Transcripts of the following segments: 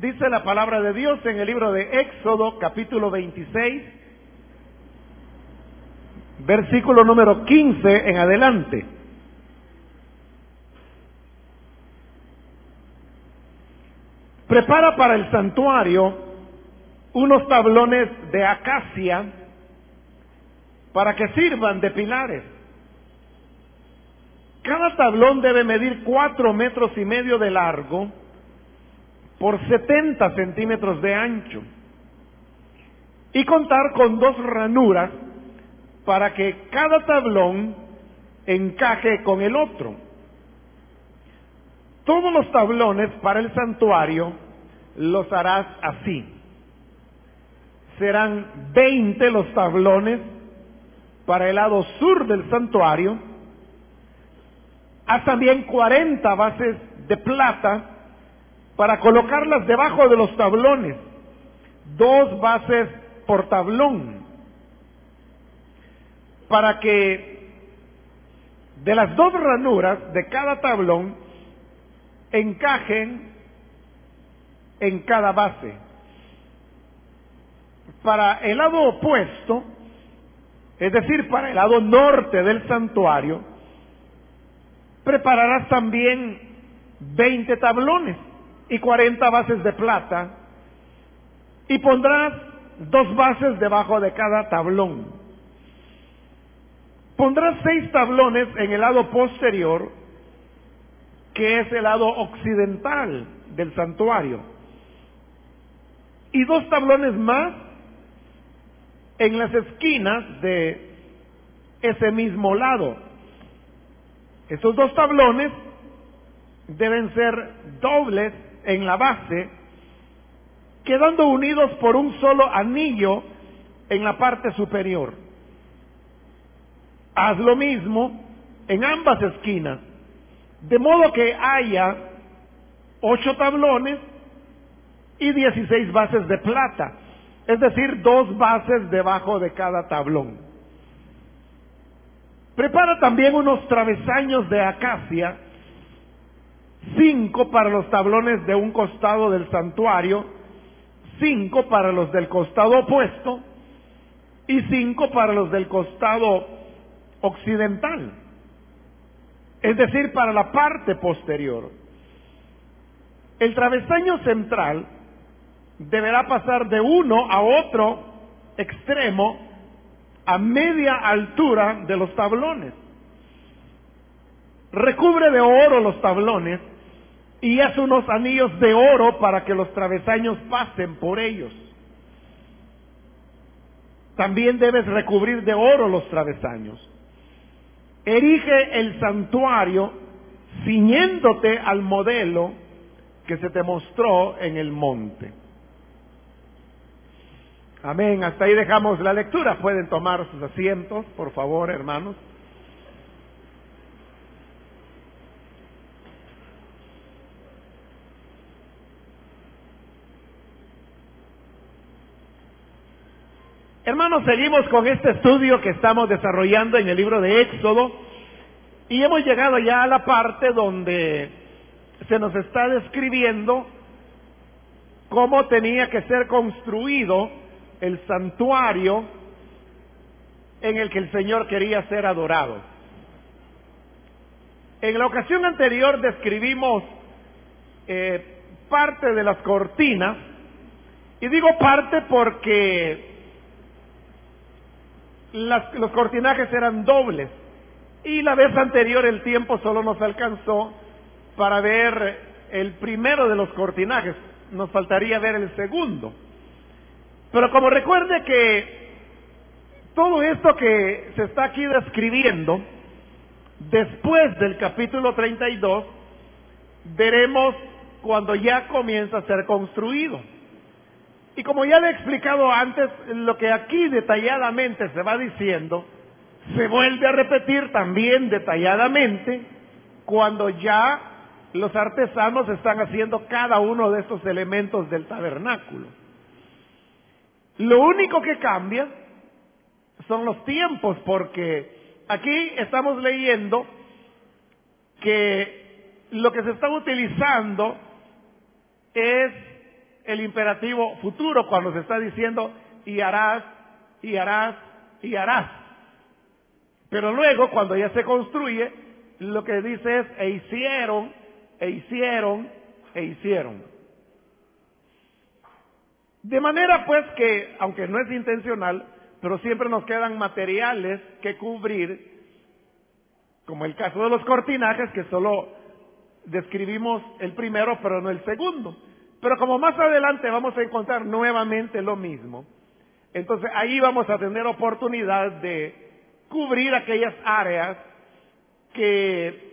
Dice la palabra de Dios en el libro de Éxodo capítulo 26, versículo número 15 en adelante. Prepara para el santuario unos tablones de acacia para que sirvan de pilares. Cada tablón debe medir cuatro metros y medio de largo por 70 centímetros de ancho y contar con dos ranuras para que cada tablón encaje con el otro. Todos los tablones para el santuario los harás así. Serán 20 los tablones para el lado sur del santuario. Haz también 40 bases de plata para colocarlas debajo de los tablones. Dos bases por tablón. Para que de las dos ranuras de cada tablón encajen en cada base. Para el lado opuesto, es decir, para el lado norte del santuario, prepararás también 20 tablones y 40 bases de plata y pondrás dos bases debajo de cada tablón. Pondrás seis tablones en el lado posterior, que es el lado occidental del santuario, y dos tablones más en las esquinas de ese mismo lado. Esos dos tablones deben ser dobles en la base, quedando unidos por un solo anillo en la parte superior. Haz lo mismo en ambas esquinas, de modo que haya ocho tablones y dieciséis bases de plata, es decir, dos bases debajo de cada tablón. Prepara también unos travesaños de acacia cinco para los tablones de un costado del santuario, cinco para los del costado opuesto y cinco para los del costado occidental, es decir, para la parte posterior. El travesaño central deberá pasar de uno a otro extremo a media altura de los tablones. Recubre de oro los tablones y haz unos anillos de oro para que los travesaños pasen por ellos. También debes recubrir de oro los travesaños. Erige el santuario ciñéndote al modelo que se te mostró en el monte. Amén. Hasta ahí dejamos la lectura. Pueden tomar sus asientos, por favor, hermanos. Hermanos, seguimos con este estudio que estamos desarrollando en el libro de Éxodo y hemos llegado ya a la parte donde se nos está describiendo cómo tenía que ser construido el santuario en el que el Señor quería ser adorado. En la ocasión anterior describimos eh, parte de las cortinas, y digo parte porque las, los cortinajes eran dobles. Y la vez anterior el tiempo solo nos alcanzó para ver el primero de los cortinajes. Nos faltaría ver el segundo. Pero como recuerde que todo esto que se está aquí describiendo, después del capítulo 32, veremos cuando ya comienza a ser construido. Y como ya le he explicado antes, lo que aquí detalladamente se va diciendo, se vuelve a repetir también detalladamente cuando ya los artesanos están haciendo cada uno de estos elementos del tabernáculo. Lo único que cambia son los tiempos, porque aquí estamos leyendo que lo que se está utilizando es el imperativo futuro cuando se está diciendo y harás, y harás, y harás. Pero luego, cuando ya se construye, lo que dice es e hicieron, e hicieron, e hicieron. De manera pues que, aunque no es intencional, pero siempre nos quedan materiales que cubrir, como el caso de los cortinajes, que solo describimos el primero, pero no el segundo. Pero como más adelante vamos a encontrar nuevamente lo mismo, entonces ahí vamos a tener oportunidad de cubrir aquellas áreas que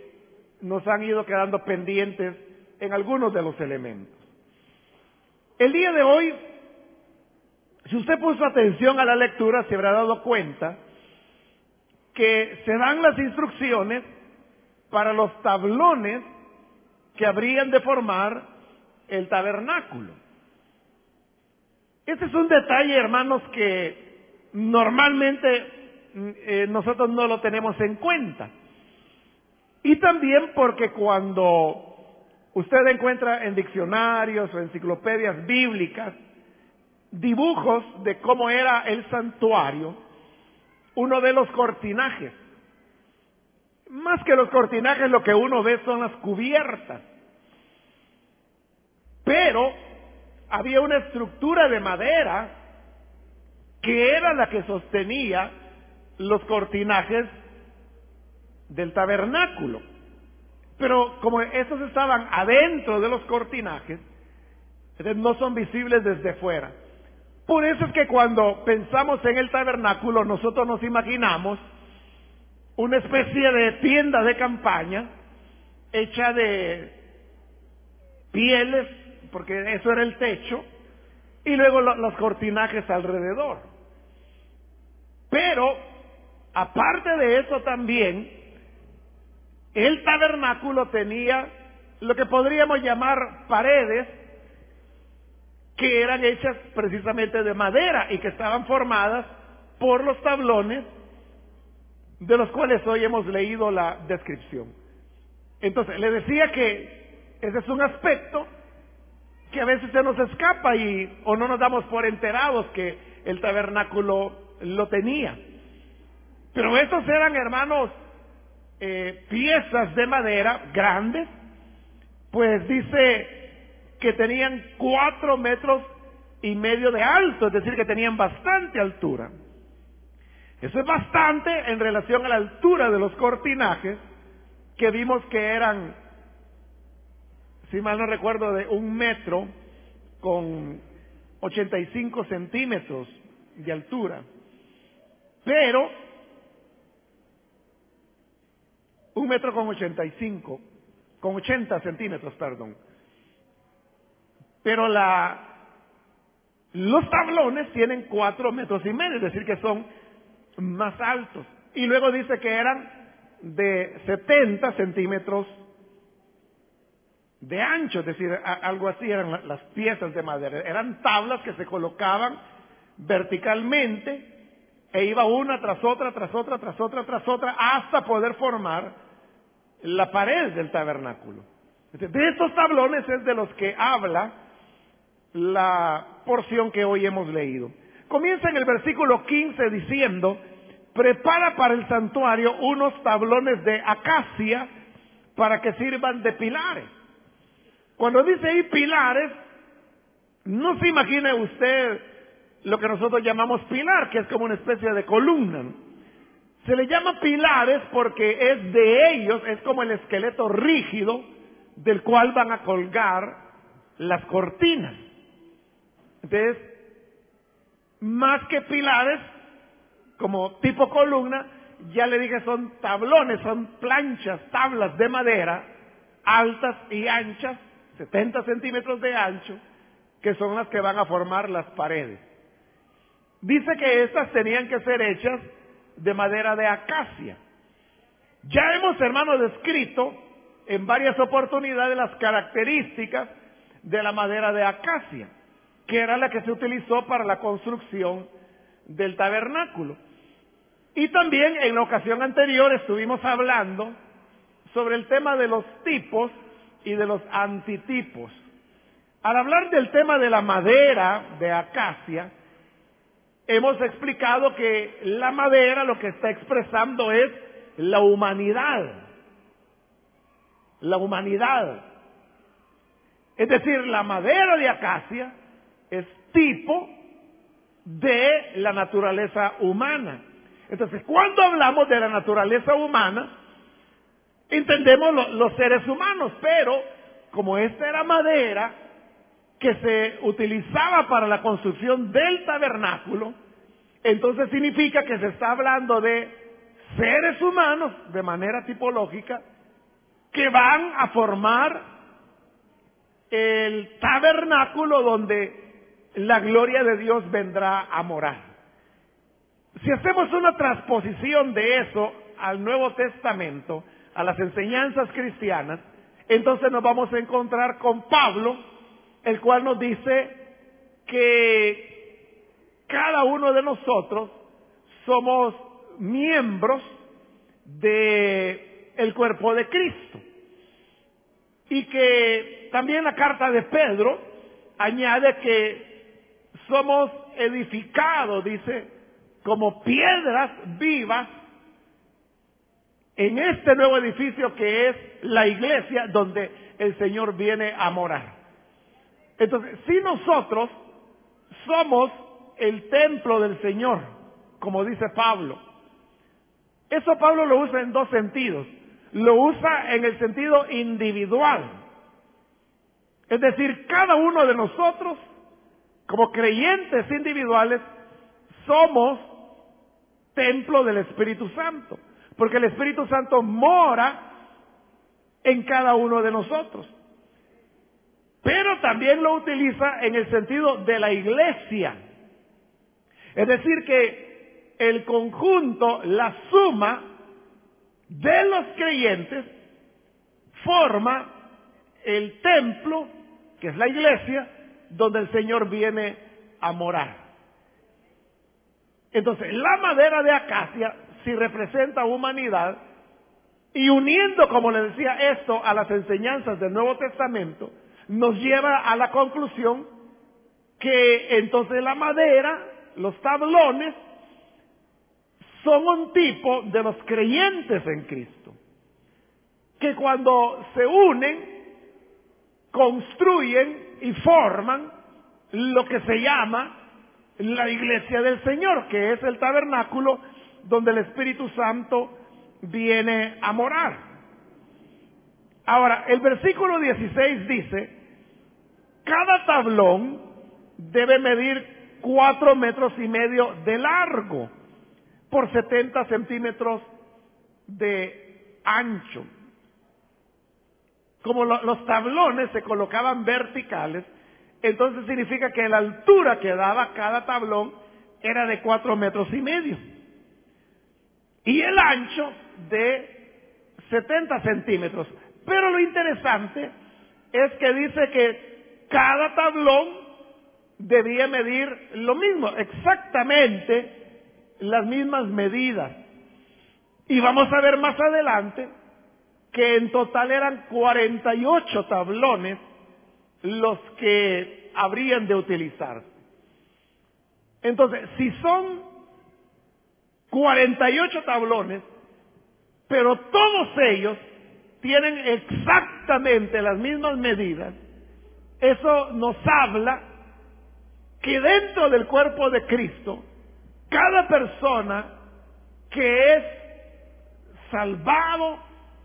nos han ido quedando pendientes en algunos de los elementos. El día de hoy, si usted puso atención a la lectura, se habrá dado cuenta que se dan las instrucciones para los tablones que habrían de formar el tabernáculo. Este es un detalle, hermanos, que normalmente mm, eh, nosotros no lo tenemos en cuenta. Y también porque cuando usted encuentra en diccionarios o enciclopedias bíblicas dibujos de cómo era el santuario, uno de los cortinajes más que los cortinajes, lo que uno ve son las cubiertas. Pero había una estructura de madera que era la que sostenía los cortinajes del tabernáculo. Pero como estos estaban adentro de los cortinajes, no son visibles desde fuera. Por eso es que cuando pensamos en el tabernáculo, nosotros nos imaginamos una especie de tienda de campaña hecha de pieles, porque eso era el techo, y luego los cortinajes alrededor. Pero, aparte de eso también, el tabernáculo tenía lo que podríamos llamar paredes que eran hechas precisamente de madera y que estaban formadas por los tablones de los cuales hoy hemos leído la descripción. Entonces, le decía que ese es un aspecto que a veces se nos escapa y o no nos damos por enterados que el tabernáculo lo tenía. Pero estos eran, hermanos, eh, piezas de madera grandes, pues dice que tenían cuatro metros y medio de alto, es decir, que tenían bastante altura. Eso es bastante en relación a la altura de los cortinajes que vimos que eran, si mal no recuerdo, de un metro con 85 centímetros de altura. Pero, un metro con 85, con 80 centímetros, perdón. Pero la, los tablones tienen cuatro metros y medio, es decir, que son más altos. Y luego dice que eran de 70 centímetros de ancho, es decir, algo así eran las piezas de madera. Eran tablas que se colocaban verticalmente e iba una tras otra, tras otra, tras otra, tras otra, hasta poder formar la pared del tabernáculo. De estos tablones es de los que habla la porción que hoy hemos leído. Comienza en el versículo 15 diciendo, prepara para el santuario unos tablones de acacia para que sirvan de pilares. Cuando dice ahí pilares, no se imagine usted lo que nosotros llamamos pilar, que es como una especie de columna. Se le llama pilares porque es de ellos, es como el esqueleto rígido del cual van a colgar las cortinas. Entonces, más que pilares, como tipo columna, ya le dije son tablones, son planchas, tablas de madera, altas y anchas, 70 centímetros de ancho, que son las que van a formar las paredes. Dice que estas tenían que ser hechas de madera de acacia. Ya hemos, hermano, descrito en varias oportunidades las características de la madera de acacia, que era la que se utilizó para la construcción del tabernáculo. Y también en la ocasión anterior estuvimos hablando sobre el tema de los tipos y de los antitipos. Al hablar del tema de la madera de acacia, hemos explicado que la madera lo que está expresando es la humanidad. La humanidad. Es decir, la madera de acacia es tipo de la naturaleza humana. Entonces, cuando hablamos de la naturaleza humana, entendemos los seres humanos, pero como esta era madera que se utilizaba para la construcción del tabernáculo, entonces significa que se está hablando de seres humanos de manera tipológica que van a formar el tabernáculo donde la gloria de Dios vendrá a morar. Si hacemos una transposición de eso al Nuevo Testamento, a las enseñanzas cristianas, entonces nos vamos a encontrar con Pablo, el cual nos dice que cada uno de nosotros somos miembros de el cuerpo de Cristo. Y que también la carta de Pedro añade que somos edificados, dice, como piedras vivas en este nuevo edificio que es la iglesia donde el Señor viene a morar. Entonces, si nosotros somos el templo del Señor, como dice Pablo, eso Pablo lo usa en dos sentidos. Lo usa en el sentido individual. Es decir, cada uno de nosotros, como creyentes individuales, somos templo del Espíritu Santo. Porque el Espíritu Santo mora en cada uno de nosotros. Pero también lo utiliza en el sentido de la iglesia. Es decir, que el conjunto, la suma de los creyentes, forma el templo, que es la iglesia, donde el Señor viene a morar. Entonces, la madera de acacia si representa humanidad, y uniendo, como le decía, esto a las enseñanzas del Nuevo Testamento, nos lleva a la conclusión que entonces la madera, los tablones, son un tipo de los creyentes en Cristo, que cuando se unen, construyen y forman lo que se llama la iglesia del Señor, que es el tabernáculo donde el Espíritu Santo viene a morar. Ahora, el versículo 16 dice, cada tablón debe medir cuatro metros y medio de largo por 70 centímetros de ancho. Como los tablones se colocaban verticales, entonces significa que la altura que daba cada tablón era de cuatro metros y medio y el ancho de 70 centímetros. Pero lo interesante es que dice que cada tablón debía medir lo mismo, exactamente las mismas medidas. Y vamos a ver más adelante que en total eran 48 tablones los que habrían de utilizarse. Entonces, si son 48 tablones, pero todos ellos tienen exactamente las mismas medidas, eso nos habla que dentro del cuerpo de Cristo, cada persona que es salvado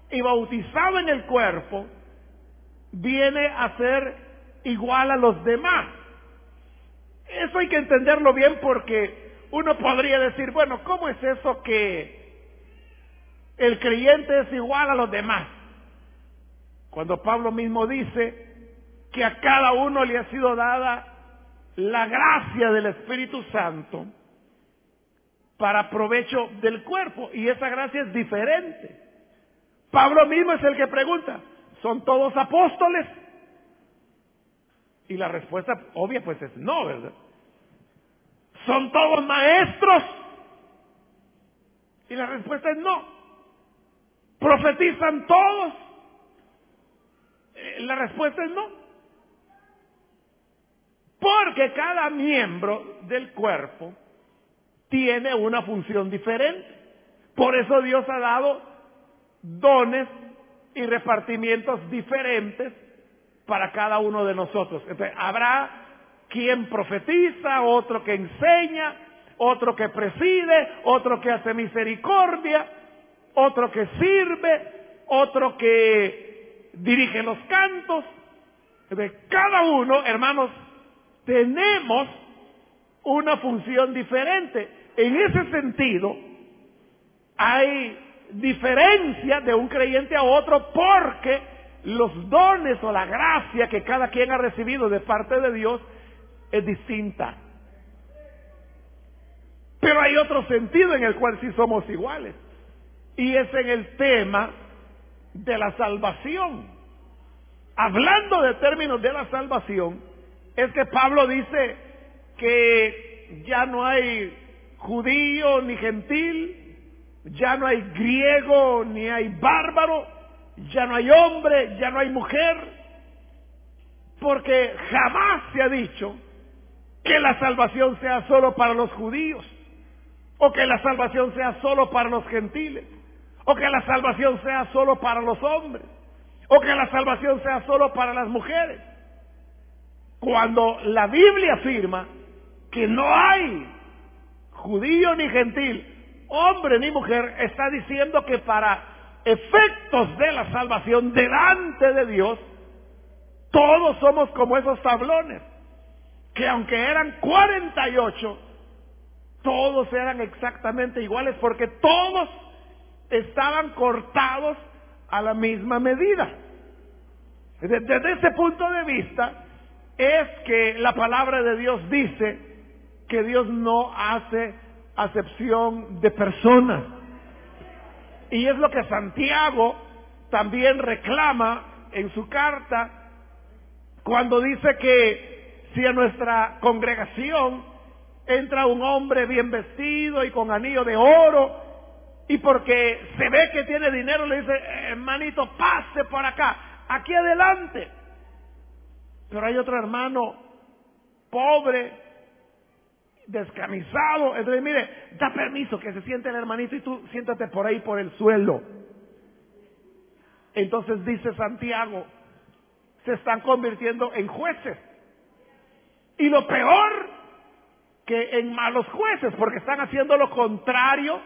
y bautizado en el cuerpo, viene a ser igual a los demás. Eso hay que entenderlo bien porque uno podría decir, bueno, ¿cómo es eso que el creyente es igual a los demás? Cuando Pablo mismo dice que a cada uno le ha sido dada la gracia del Espíritu Santo para provecho del cuerpo y esa gracia es diferente. Pablo mismo es el que pregunta, ¿son todos apóstoles? Y la respuesta obvia pues es no, ¿verdad? ¿Son todos maestros? Y la respuesta es no. ¿Profetizan todos? Eh, la respuesta es no. Porque cada miembro del cuerpo tiene una función diferente. Por eso Dios ha dado dones y repartimientos diferentes para cada uno de nosotros. Habrá quien profetiza, otro que enseña, otro que preside, otro que hace misericordia, otro que sirve, otro que dirige los cantos. Entonces, cada uno, hermanos, tenemos una función diferente. En ese sentido, hay diferencia de un creyente a otro porque los dones o la gracia que cada quien ha recibido de parte de Dios es distinta. Pero hay otro sentido en el cual sí somos iguales. Y es en el tema de la salvación. Hablando de términos de la salvación, es que Pablo dice que ya no hay judío ni gentil, ya no hay griego ni hay bárbaro, ya no hay hombre, ya no hay mujer, porque jamás se ha dicho que la salvación sea solo para los judíos, o que la salvación sea solo para los gentiles, o que la salvación sea solo para los hombres, o que la salvación sea solo para las mujeres. Cuando la Biblia afirma que no hay judío ni gentil, hombre ni mujer, está diciendo que para efectos de la salvación delante de Dios, todos somos como esos tablones, que aunque eran 48, todos eran exactamente iguales porque todos estaban cortados a la misma medida. Desde ese punto de vista es que la palabra de Dios dice que Dios no hace acepción de personas. Y es lo que Santiago también reclama en su carta cuando dice que si a nuestra congregación entra un hombre bien vestido y con anillo de oro y porque se ve que tiene dinero le dice, hermanito, pase por acá, aquí adelante. Pero hay otro hermano pobre, descamisado. Entonces, mire, da permiso que se siente el hermanito y tú siéntate por ahí por el suelo. Entonces dice Santiago, se están convirtiendo en jueces. Y lo peor, que en malos jueces, porque están haciendo lo contrario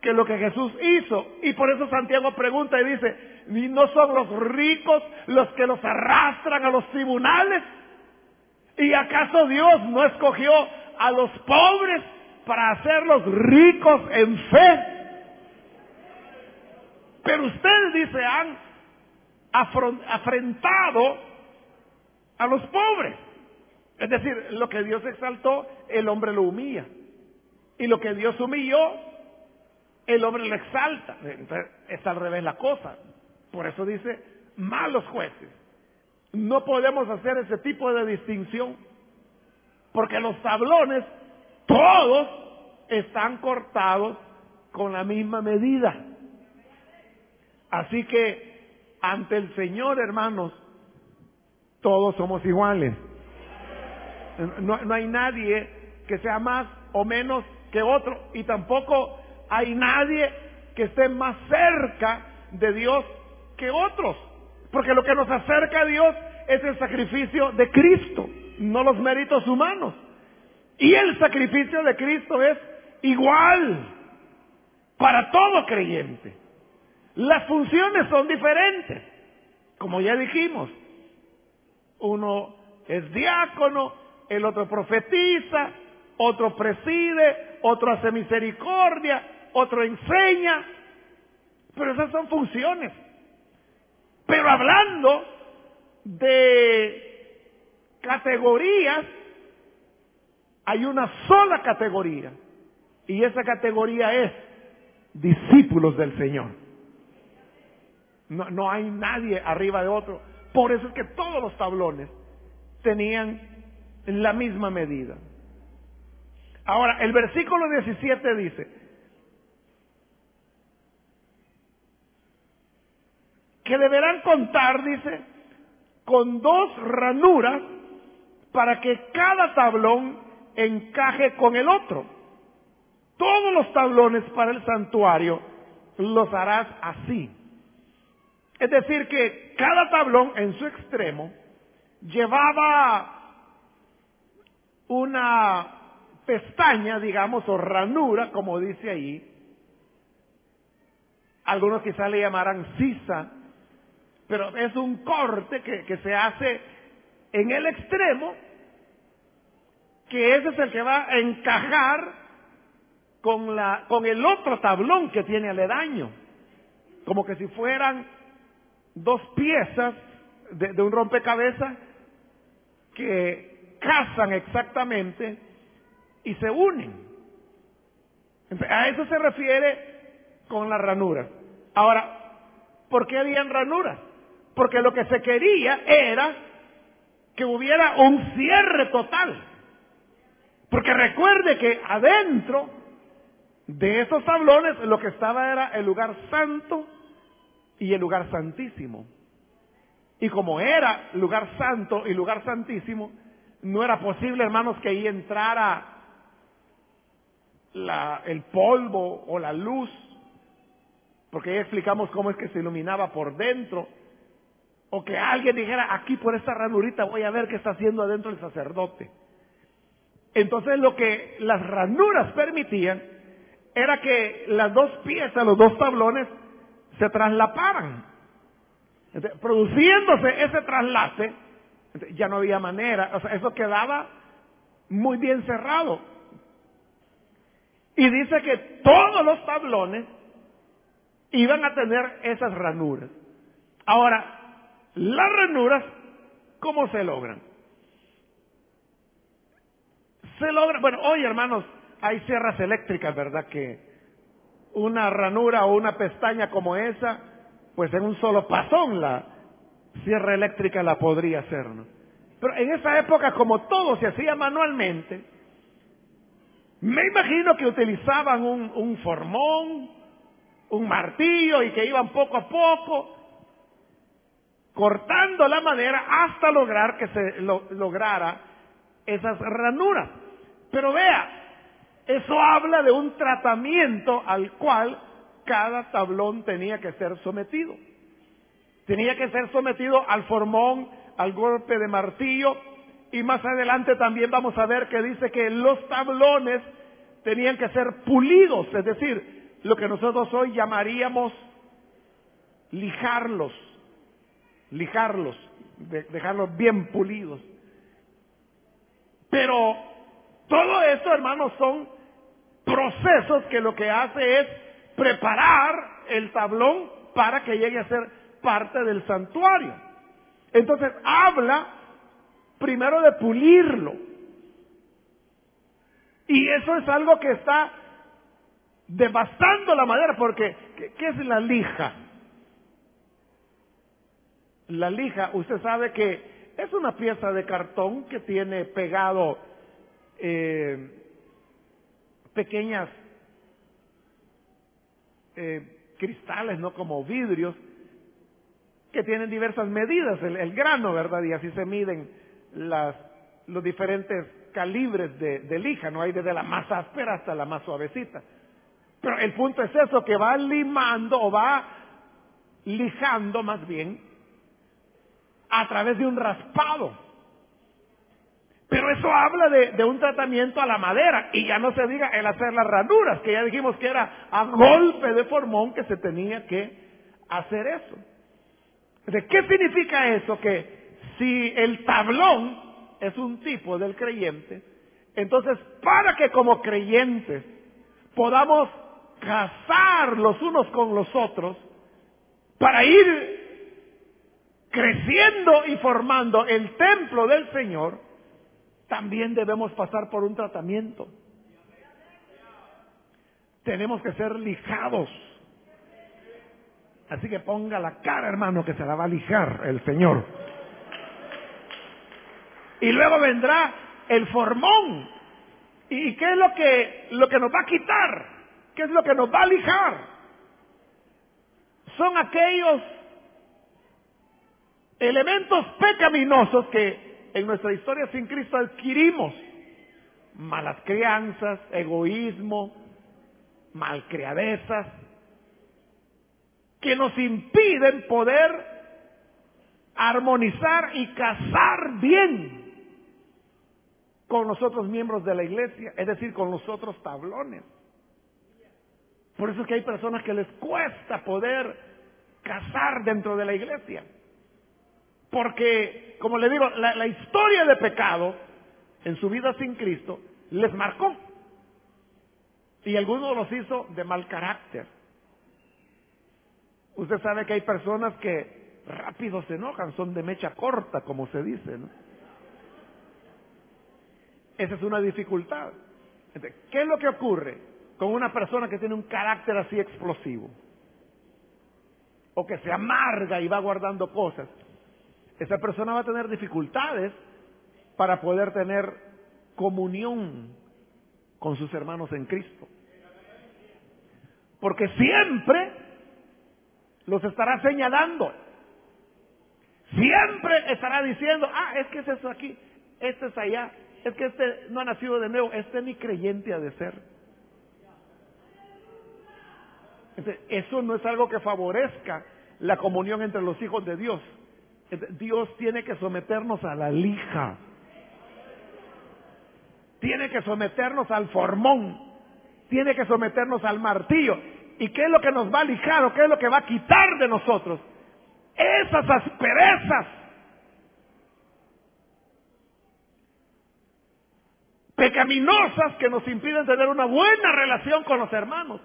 que lo que Jesús hizo. Y por eso Santiago pregunta y dice, ¿y no son los ricos los que los arrastran a los tribunales? ¿Y acaso Dios no escogió a los pobres para hacerlos ricos en fe. Pero ustedes, dice, han afrentado a los pobres. Es decir, lo que Dios exaltó, el hombre lo humilla. Y lo que Dios humilló, el hombre lo exalta. Entonces, es al revés la cosa. Por eso dice, malos jueces. No podemos hacer ese tipo de distinción. Porque los tablones, todos están cortados con la misma medida. Así que ante el Señor, hermanos, todos somos iguales. No, no, hay nadie que sea más o menos que otro y tampoco hay nadie que esté más cerca de Dios que otros. Porque lo que nos acerca a Dios es el sacrificio de Cristo no los méritos humanos. Y el sacrificio de Cristo es igual para todo creyente. Las funciones son diferentes, como ya dijimos. Uno es diácono, el otro profetiza, otro preside, otro hace misericordia, otro enseña. Pero esas son funciones. Pero hablando de categorías, hay una sola categoría. Y esa categoría es discípulos del Señor. No, hay nadie arriba de otro. Por eso es que todos los tablones tenían la misma medida. Ahora, el versículo 17 dice, que deberán contar, dice, con dos ranuras para que cada tablón encaje con el otro. Todos los tablones para el santuario los harás así. Es decir, que cada tablón en su extremo llevaba una pestaña, digamos, o ranura, como dice ahí. Algunos quizás le llamarán sisa, pero es un corte que, que se hace en el extremo, que ese es el que va a encajar con, la, con el otro tablón que tiene aledaño, como que si fueran dos piezas de, de un rompecabezas que casan exactamente y se unen. A eso se refiere con las ranuras. Ahora, ¿por qué habían ranuras? Porque lo que se quería era que hubiera un cierre total. Porque recuerde que adentro de esos tablones lo que estaba era el lugar santo y el lugar santísimo. Y como era lugar santo y lugar santísimo, no era posible, hermanos, que ahí entrara el polvo o la luz, porque ahí explicamos cómo es que se iluminaba por dentro, o que alguien dijera, aquí por esta ranurita voy a ver qué está haciendo adentro el sacerdote. Entonces lo que las ranuras permitían era que las dos piezas, los dos tablones, se traslaparan. produciéndose ese traslase, ya no había manera, o sea, eso quedaba muy bien cerrado. Y dice que todos los tablones iban a tener esas ranuras. Ahora, las ranuras, ¿cómo se logran? Se logran, bueno, hoy hermanos, hay sierras eléctricas, ¿verdad? Que una ranura o una pestaña como esa, pues en un solo pasón la sierra eléctrica la podría hacer, ¿no? Pero en esa época, como todo se hacía manualmente, me imagino que utilizaban un, un formón, un martillo y que iban poco a poco cortando la madera hasta lograr que se lograra esas ranuras. Pero vea, eso habla de un tratamiento al cual cada tablón tenía que ser sometido. Tenía que ser sometido al formón, al golpe de martillo, y más adelante también vamos a ver que dice que los tablones tenían que ser pulidos, es decir, lo que nosotros hoy llamaríamos lijarlos, lijarlos, dejarlos bien pulidos. Pero todo esto, hermanos, son procesos que lo que hace es preparar el tablón para que llegue a ser parte del santuario. Entonces habla primero de pulirlo. Y eso es algo que está devastando la madera, porque ¿qué, es la lija? La lija, usted sabe que es una pieza de cartón que tiene pegado eh, pequeñas eh, cristales, ¿no? Como vidrios, que tienen diversas medidas, el, grano, ¿verdad? Y así se miden las, los diferentes calibres de, de lija, no hay desde la más áspera hasta la más suavecita. Pero el punto es eso, que va limando o va lijando más bien a través de un raspado. Pero eso habla de, un tratamiento a la madera y ya no se diga el hacer las ranuras, que ya dijimos que era a golpe de formón que se tenía que hacer eso. ¿De qué significa eso? Que si el tablón es un tipo del creyente, entonces para que como creyentes podamos casar los unos con los otros, para ir creciendo y formando el templo del Señor, también debemos pasar por un tratamiento. Tenemos que ser lijados. Así que ponga la cara, hermano, que se la va a lijar el Señor. Y luego vendrá el formón. ¿Y qué es lo que, lo que nos va a quitar? ¿Qué es lo que nos va a lijar? Son aquellos elementos pecaminosos que en nuestra historia sin Cristo adquirimos malas crianzas, egoísmo, malcriadezas, que nos impiden poder armonizar y casar bien con los otros miembros de la iglesia, es decir, con los otros tablones. Por eso es que hay personas que les cuesta poder casar dentro de la iglesia. Porque, como le digo, la, la historia de pecado en su vida sin Cristo les marcó. Y algunos los hizo de mal carácter. Usted sabe que hay personas que rápido se enojan, son de mecha corta, como se dice. ¿no? Esa es una dificultad. ¿Qué es lo que ocurre con una persona que tiene un carácter así explosivo? O que se amarga y va guardando cosas. Esa persona va a tener dificultades para poder tener comunión con sus hermanos en Cristo. Porque siempre los estará señalando. Siempre estará diciendo, ah, es que es eso aquí, este es allá, es que este no ha nacido de nuevo, este ni creyente ha de ser. Eso no es algo que favorezca la comunión entre los hijos de Dios. Dios tiene que someternos a la lija. Tiene que someternos al formón. Tiene que someternos al martillo. ¿Y qué es lo que nos va a lijar o qué es lo que va a quitar de nosotros? Esas asperezas pecaminosas que nos impiden tener una buena relación con los hermanos.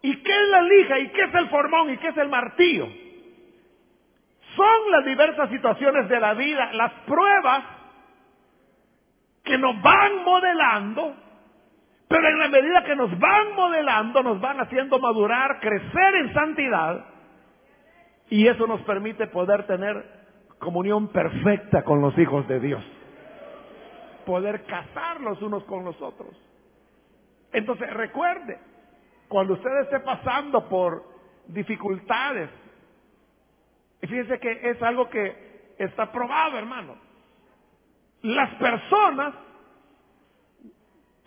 ¿Y qué es la lija? ¿Y qué es el formón? ¿Y qué es el martillo? Son las diversas situaciones de la vida, las pruebas que nos van modelando, pero en la medida que nos van modelando, nos van haciendo madurar, crecer en santidad, y eso nos permite poder tener comunión perfecta con los hijos de Dios poder casar los unos con los otros. Entonces recuerde, cuando usted esté pasando por dificultades, y fíjense que es algo que está probado, hermano. Las personas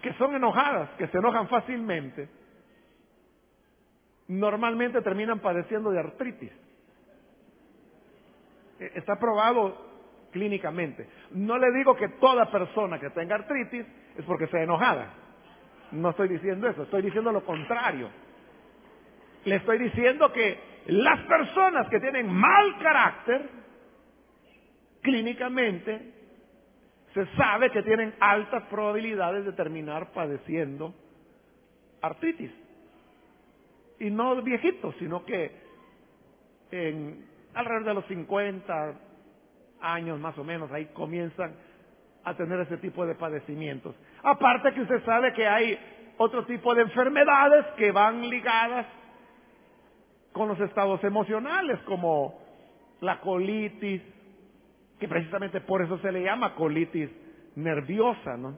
que son enojadas, que se enojan fácilmente, normalmente terminan padeciendo de artritis. E, está probado clínicamente. No le digo que toda persona que tenga artritis es porque sea enojada. No estoy diciendo eso, estoy diciendo lo contrario. Le estoy diciendo que las personas que tienen mal carácter, clínicamente, se sabe que tienen altas probabilidades de terminar padeciendo artritis. Y no viejitos, sino que en alrededor de los 50, años más o menos, ahí comienzan a tener ese tipo de padecimientos. Aparte que usted sabe que hay otro tipo de enfermedades que van ligadas con los estados emocionales, como la colitis, que precisamente por eso se le llama colitis nerviosa, ¿no?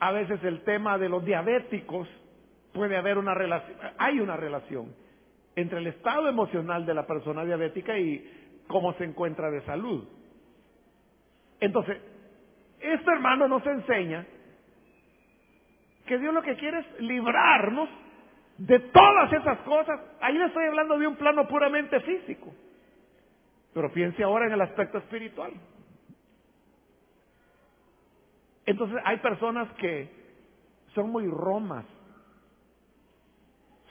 A veces el tema de los diabéticos puede haber una relación, hay una relación entre el estado emocional de la persona diabética y cómo se encuentra de salud. Entonces, este hermano nos enseña que Dios lo que quiere es librarnos de todas esas cosas. Ahí le estoy hablando de un plano puramente físico. Pero piense ahora en el aspecto espiritual. Entonces hay personas que son muy romas,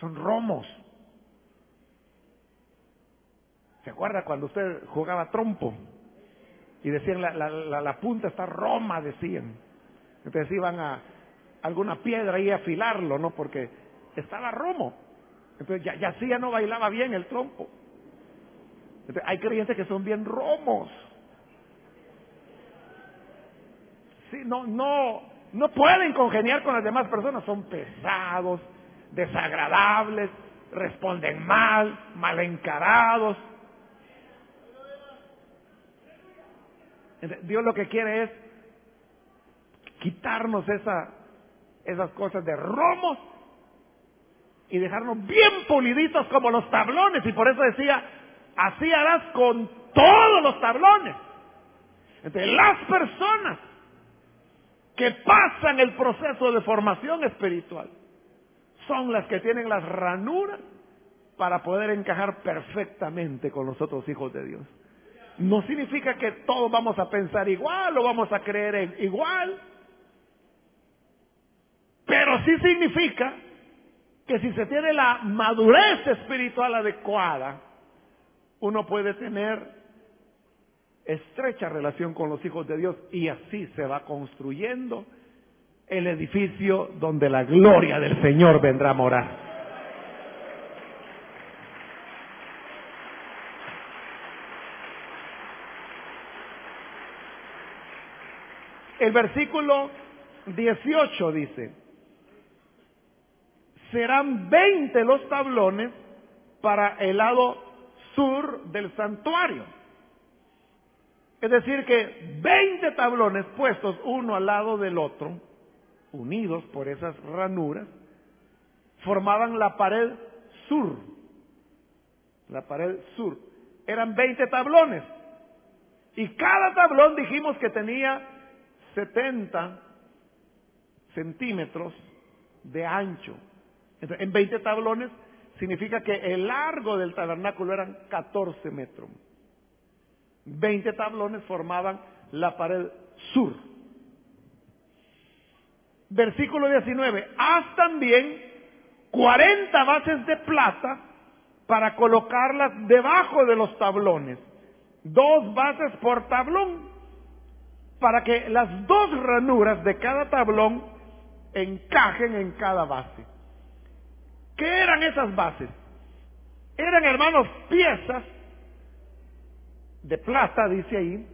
son romos. ¿Se acuerda cuando usted jugaba trompo? Y decían, la, punta está roma, decían. Entonces iban a alguna piedra y afilarlo, ¿no? Porque estaba romo. Entonces ya, ya ya no bailaba bien el trompo. Hay creyentes que son bien romos. Sí, no, no, no pueden congeniar con las demás personas, son pesados, desagradables, responden mal, mal encarados. Dios lo que quiere es quitarnos esa, esas cosas de romos y dejarnos bien puliditos como los tablones. Y por eso decía, así harás con todos los tablones. Las personas que pasan el proceso de formación espiritual son las que tienen las ranuras para poder encajar perfectamente con los otros hijos de Dios. No significa que todos vamos a pensar igual o vamos a creer en igual, pero sí significa que si se tiene la madurez espiritual adecuada, uno puede tener estrecha relación con los hijos de Dios y así se va construyendo el edificio donde la gloria del Señor vendrá a morar. El versículo 18 dice, serán 20 los tablones para el lado sur del santuario es decir, que 20 tablones puestos uno al lado del otro, unidos por esas ranuras, formaban la pared sur. La pared sur. Eran 20 tablones. Y cada tablón dijimos que tenía 70 centímetros de ancho. en 20 tablones significa que el largo del tabernáculo eran 14 metros. 20 tablones formaban la pared sur. Versículo 19. Haz también 40 bases de plata para colocarlas debajo de los tablones. Dos bases por tablón. Para que las dos ranuras de cada tablón encajen en cada base. ¿Qué eran esas bases? Eran, hermanos, piezas de plata, dice ahí,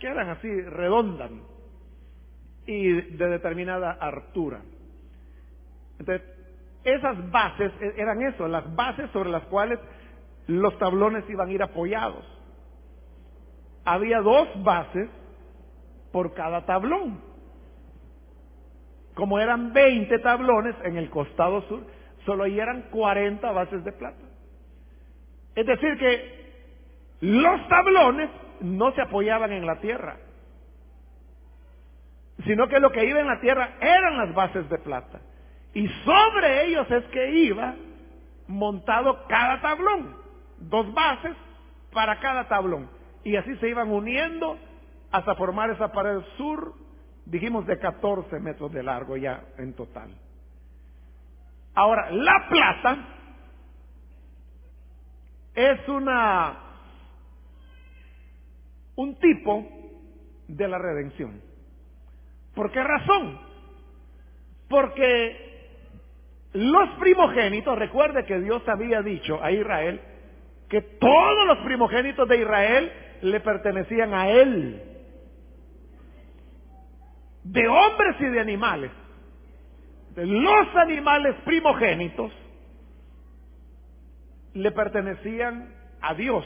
quedan así, redondas y de determinada altura. Entonces, esas bases e, eran eso, las bases sobre las cuales los tablones iban a ir apoyados. Había dos bases por cada tablón. Como eran 20 tablones en el costado sur, solo ahí eran 40 bases de plata. Es decir, que los tablones no se apoyaban en la tierra, sino que lo que iba en la tierra eran las bases de plata. Y sobre ellos es que iba montado cada tablón, dos bases para cada tablón. Y así se iban uniendo hasta formar esa pared sur, dijimos de 14 metros de largo ya en total. Ahora, la plata es una un tipo de la redención. ¿Por qué razón? Porque los primogénitos, recuerde que Dios había dicho a Israel que todos los primogénitos de Israel le pertenecían a Él, de hombres y de animales. De los animales primogénitos le pertenecían a Dios.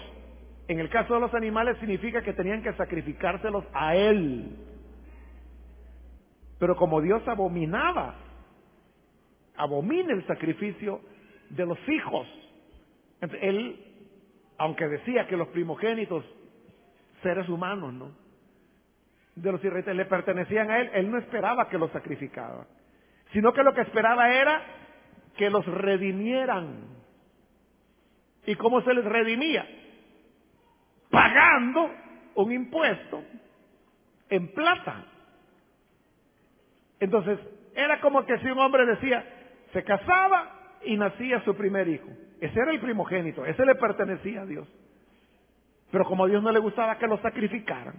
En el caso de los animales significa que tenían que sacrificárselos a Él. Pero como Dios abominaba, abomina el sacrificio de los hijos. él, aunque decía que los primogénitos, seres humanos, ¿no? De los israelitas le pertenecían a él, él no esperaba que los sacrificaban, sino que lo que esperaba era que los redimieran. ¿Y cómo se les redimía? pagando un impuesto en plata. Entonces, era como que si un hombre decía, se casaba y nacía su primer hijo. Ese era el primogénito, ese le pertenecía a Dios. Pero como a Dios no le gustaba que lo sacrificaran,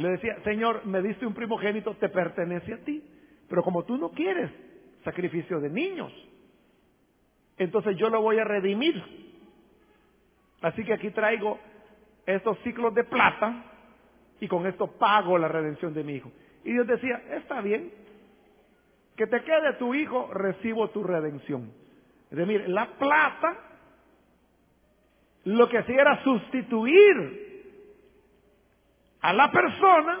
le decía, Señor, me diste un primogénito, te pertenece a ti. Pero como tú no quieres sacrificio de niños, entonces yo lo voy a redimir. Así que aquí traigo estos ciclos de plata y con esto pago la redención de mi hijo. Y Dios decía, está bien, que te quede tu hijo, recibo tu redención. Es decir, la plata lo que hacía era sustituir a la persona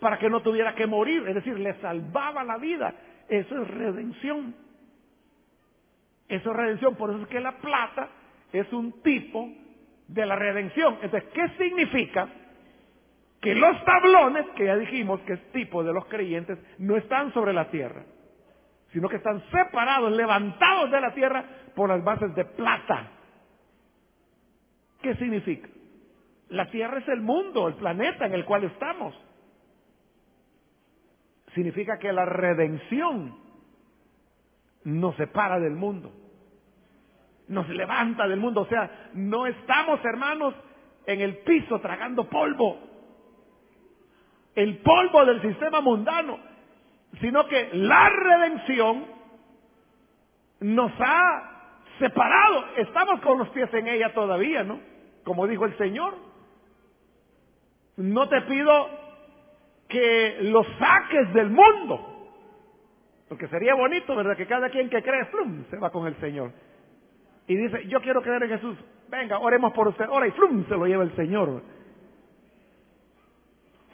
para que no tuviera que morir, es decir, le salvaba la vida. Eso es redención. Eso es redención, por eso es que la plata es un tipo de la redención. Entonces, ¿qué significa que los tablones, que ya dijimos que es tipo de los creyentes, no están sobre la tierra, sino que están separados, levantados de la tierra por las bases de plata. ¿Qué significa? La tierra es el mundo, el planeta en el cual estamos. Significa que la redención nos separa del mundo, nos levanta del mundo. O sea, no estamos, hermanos, en el piso tragando polvo el polvo del sistema mundano, sino que la redención nos ha separado. Estamos con los pies en ella todavía, ¿no? Como dijo el Señor. No te pido que lo saques del mundo. Porque sería bonito, ¿verdad? Que cada quien que cree, flum, se va con el Señor. Y dice, yo quiero creer en Jesús. Venga, oremos por usted. Ora y flum, se lo lleva el Señor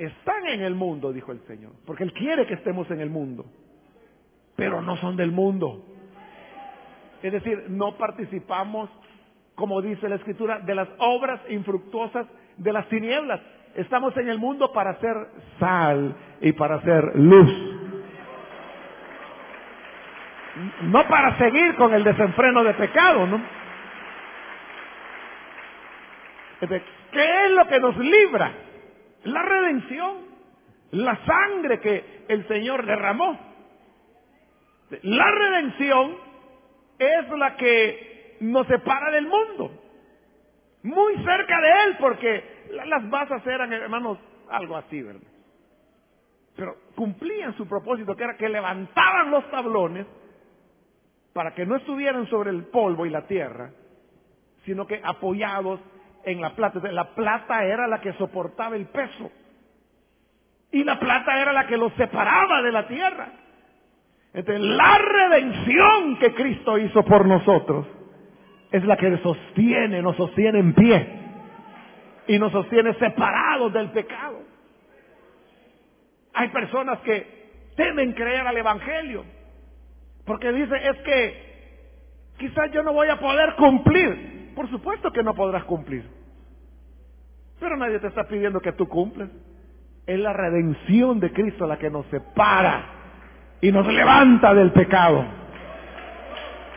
están en el mundo, dijo el Señor, porque Él quiere que estemos en el mundo, pero no son del mundo. Es decir, no participamos, como dice la Escritura, de las obras infructuosas de las tinieblas. Estamos en el mundo para ser sal y para ser luz. No para seguir con el desenfreno de pecado, ¿no? ¿Qué es lo que nos libra? La redención, la sangre que el Señor derramó. La redención es la que nos separa del mundo, muy cerca de Él, porque las basas eran, hermanos, algo así, ¿verdad? Pero cumplían su propósito, que era que levantaban los tablones para que no estuvieran sobre el polvo y la tierra, sino que apoyados en la plata. La plata era la que soportaba el peso. Y la plata era la que los separaba de la tierra. Entonces, la redención que Cristo hizo por nosotros es la que sostiene, nos sostiene en pie y nos sostiene separados del pecado. Hay personas que temen creer al Evangelio porque dice es que quizás yo no voy a poder cumplir por supuesto que no podrás cumplir. Pero nadie te está pidiendo que tú cumplas. Es la redención de Cristo la que nos separa y nos levanta del pecado.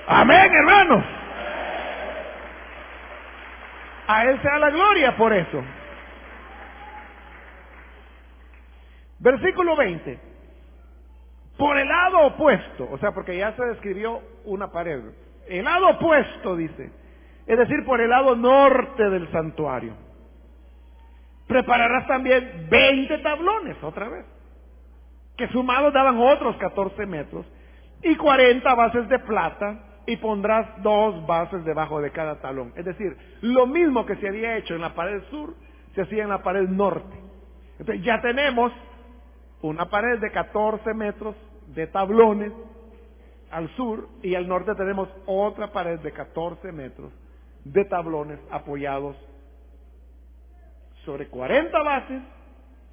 Amén, hermanos. A Él sea la gloria por eso. Versículo 20. Por el lado opuesto, o sea, porque ya se describió una pared. El lado opuesto, dice, es decir, por el lado norte del santuario. Prepararás también 20 tablones, otra vez, que sumados daban otros 14 metros, y 40 bases de plata, y pondrás dos bases debajo de cada tablón. Es decir, lo mismo que se había hecho en la pared sur, se hacía en la pared norte. Entonces ya tenemos una pared de 14 metros de tablones al sur y al norte tenemos otra pared de 14 metros de tablones apoyados sobre 40 bases,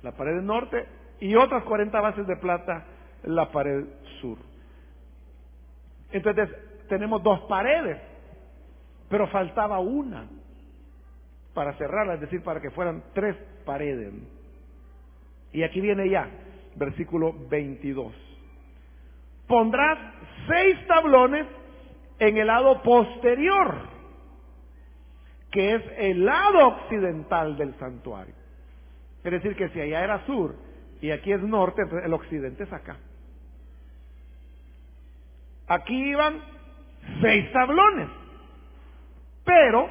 la pared norte, y otras 40 bases de plata, la pared sur. Entonces tenemos dos paredes, pero faltaba una para cerrarla, es decir, para que fueran tres paredes. Y aquí viene ya, versículo 22. Pondrás seis tablones en el lado posterior que es el lado occidental del santuario. Es decir, que si allá era sur y aquí es norte, el occidente es acá. Aquí iban seis tablones, pero,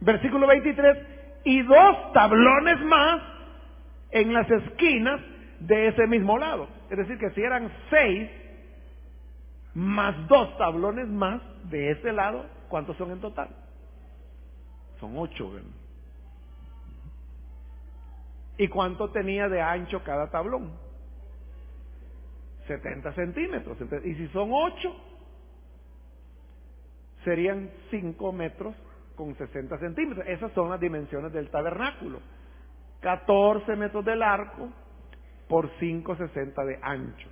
versículo 23, y dos tablones más en las esquinas de ese mismo lado. Es decir, que si eran seis, más dos tablones más de ese lado, ¿Cuántos son en total? Son ocho. ¿Y cuánto tenía de ancho cada tablón? 70 centímetros. Y si son ocho, serían 5 metros con 60 centímetros. Esas son las dimensiones del tabernáculo. 14 metros de largo por 5,60 de ancho.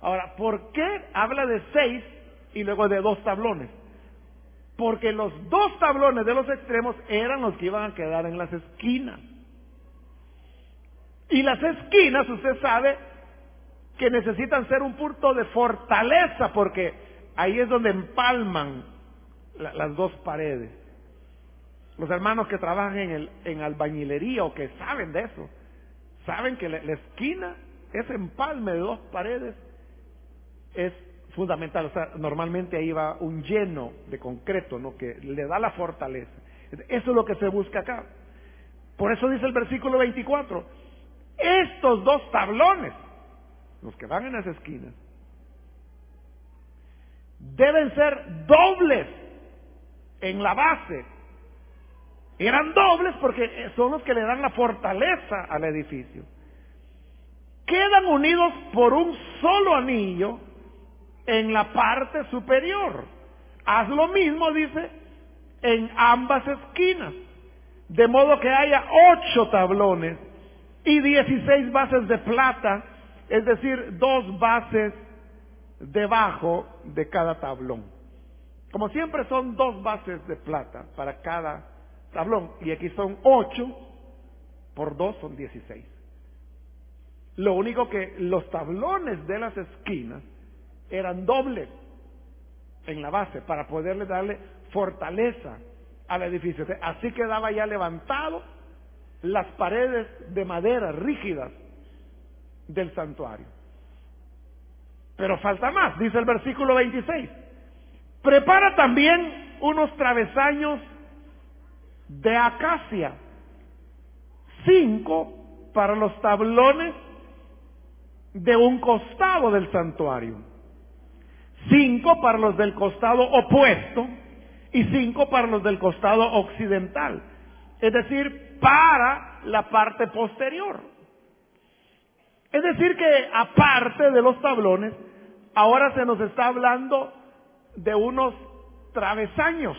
Ahora, ¿por qué habla de 6 y luego de dos tablones. Porque los dos tablones de los extremos eran los que iban a quedar en las esquinas. Y las esquinas, usted sabe, que necesitan ser un punto de fortaleza porque ahí es donde empalman las dos paredes. Los hermanos que trabajan en, el, albañilería o que saben de eso, saben que la, esquina, ese empalme de dos paredes, es fundamental. O sea, normalmente ahí va un lleno de concreto, ¿no? Que le da la fortaleza. Eso es lo que se busca acá. Por eso dice el versículo 24, estos dos tablones, los que van en las esquinas, deben ser dobles en la base. Eran dobles porque son los que le dan la fortaleza al edificio. Quedan unidos por un solo anillo en la parte superior. Haz lo mismo, dice, en ambas esquinas. De modo que haya ocho tablones y dieciséis bases de plata, es decir, dos bases debajo de cada tablón. Como siempre son dos bases de plata para cada tablón y aquí son ocho por dos son dieciséis. Lo único que los tablones de las esquinas eran dobles en la base para poderle darle fortaleza al edificio. Así quedaba ya levantado las paredes de madera rígidas del santuario. Pero falta más, dice el versículo 26. Prepara también unos travesaños de acacia, cinco para los tablones de un costado del santuario, cinco para los del costado opuesto y cinco para los del costado occidental, es decir, para la parte posterior. Es decir, que aparte de los tablones, ahora se nos está hablando de unos travesaños.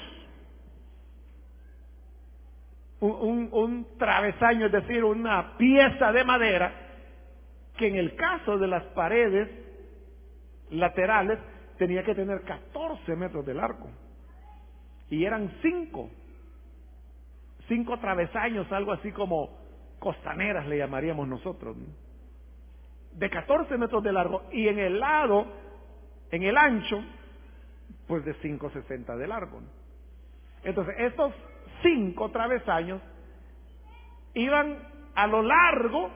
Un, travesaño, es decir, una pieza de madera que en el caso de las paredes laterales tenía que tener 14 metros de largo. Y eran cinco, cinco travesaños, algo así como costaneras le llamaríamos nosotros de 14 metros de largo y en el lado, en el ancho, pues de 5,60 de largo. Entonces, estos cinco travesaños iban a lo largo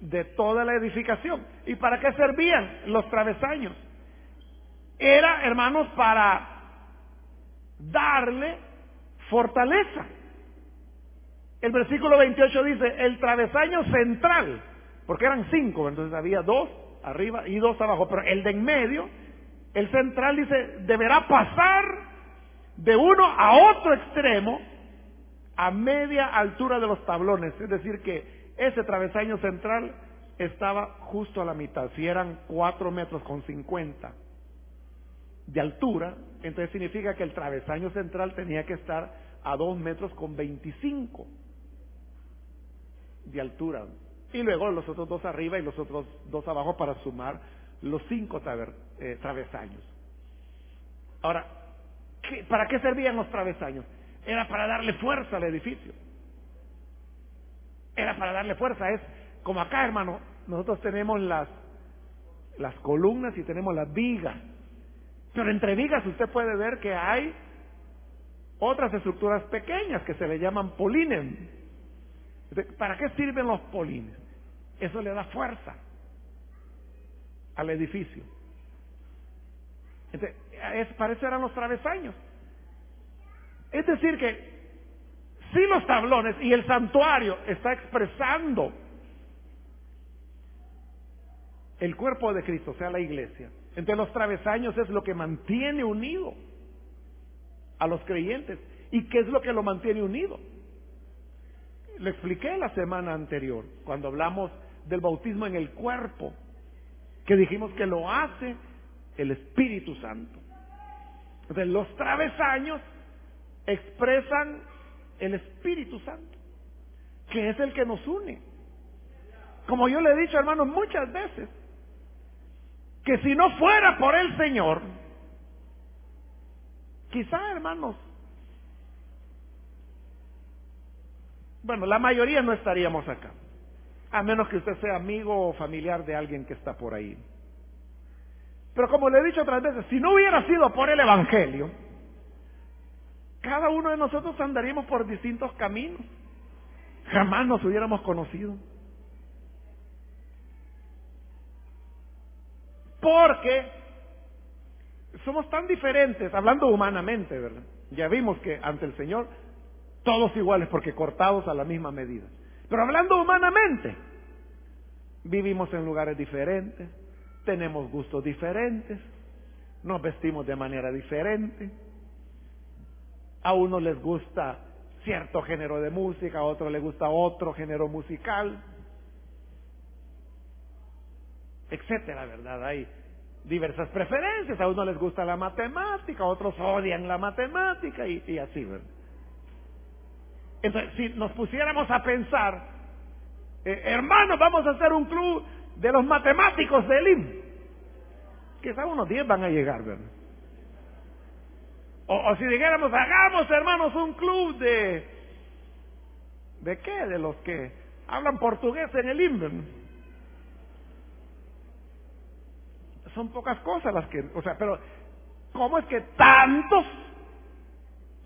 de toda la edificación. ¿Y para qué servían los travesaños? Era, hermanos, para darle fortaleza. El versículo 28 dice, el travesaño central porque eran cinco, entonces había dos arriba y dos abajo, pero el de en medio, el central dice, deberá pasar de uno a otro extremo a media altura de los tablones, es decir que ese travesaño central estaba justo a la mitad, si eran cuatro metros con cincuenta de altura, entonces significa que el travesaño central tenía que estar a dos metros con veinticinco de altura y luego los otros dos arriba y los otros dos abajo para sumar los cinco eh, travesaños. Ahora, ¿para qué servían los travesaños? Era para darle fuerza al edificio. Era para darle fuerza. Es como acá, hermano, nosotros tenemos las, las columnas y tenemos las vigas. Pero entre vigas usted puede ver que hay otras estructuras pequeñas que se le llaman polines. ¿Para qué sirven los polines? Eso le da fuerza al edificio. Entonces, es, para eso eran los travesaños. Es decir, que si los tablones y el santuario está expresando el cuerpo de Cristo, o sea, la iglesia, entonces los travesaños es lo que mantiene unido a los creyentes. ¿Y qué es lo que lo mantiene unido? Lo expliqué la semana anterior, cuando hablamos del bautismo en el cuerpo, que dijimos que lo hace el Espíritu Santo. Entonces, los travesaños expresan el Espíritu Santo, que es el que nos une. Como yo le he dicho, hermanos, muchas veces, que si no fuera por el Señor, Quizá, hermanos, bueno, la mayoría no estaríamos acá, a menos que usted sea amigo o familiar de alguien que está por ahí. Pero como le he dicho otras veces, si no hubiera sido por el Evangelio, cada uno de nosotros andaríamos por distintos caminos. Jamás nos hubiéramos conocido. Porque somos tan diferentes, hablando humanamente, ¿verdad? Ya vimos que ante el Señor todos iguales porque cortados a la misma medida. Pero hablando humanamente, vivimos en lugares diferentes, tenemos gustos diferentes, nos vestimos de manera diferente. A uno les gusta cierto género de música, a otro le gusta otro género musical, etcétera, ¿verdad? Hay diversas preferencias, a uno les gusta la matemática, a otros odian la matemática y, y así, ¿verdad? Entonces, si nos pusiéramos a pensar, eh, hermanos, vamos a hacer un club de los matemáticos del IM, quizá unos 10 van a llegar, ¿verdad? O, si dijéramos, hagamos, hermanos, un club de... ¿De qué? De los que hablan portugués en el IM. Son pocas cosas las que... O sea, pero ¿cómo es que tantos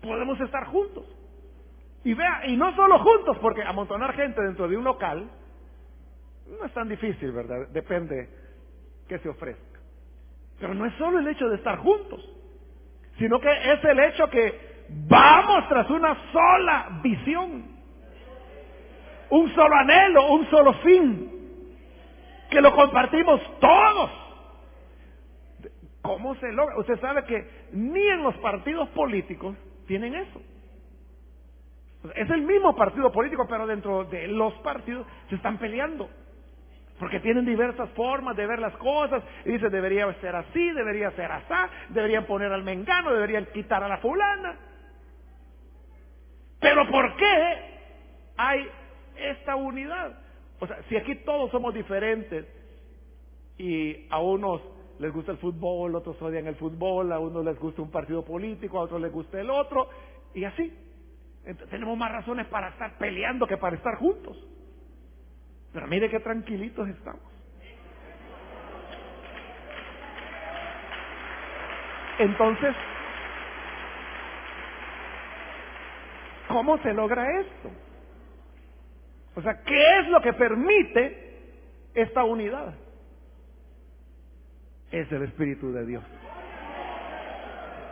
podemos estar juntos? Y vea, y no solo juntos, porque amontonar gente dentro de un local no es tan difícil, ¿verdad? Depende que se ofrezca. Pero no es solo el hecho de estar juntos, sino que es el hecho que vamos tras una sola visión, un solo anhelo, un solo fin, que lo compartimos todos. ¿Cómo se logra? Usted sabe que ni en los partidos políticos tienen eso. Es el mismo partido político, pero dentro de los partidos se están peleando. Porque tienen diversas formas de ver las cosas. Y dicen, debería ser así, debería ser así, deberían poner al mengano, deberían quitar a la fulana. Pero ¿por qué hay esta unidad? O sea, si aquí todos somos diferentes y a unos les gusta el fútbol, otros odian el fútbol, a unos les gusta un partido político, a otros les gusta el otro, y así. Entonces, tenemos más razones para estar peleando que para estar juntos. Pero mire qué tranquilitos estamos. Entonces, ¿cómo se logra esto? O sea, ¿qué es lo que permite esta unidad? Es el Espíritu de Dios,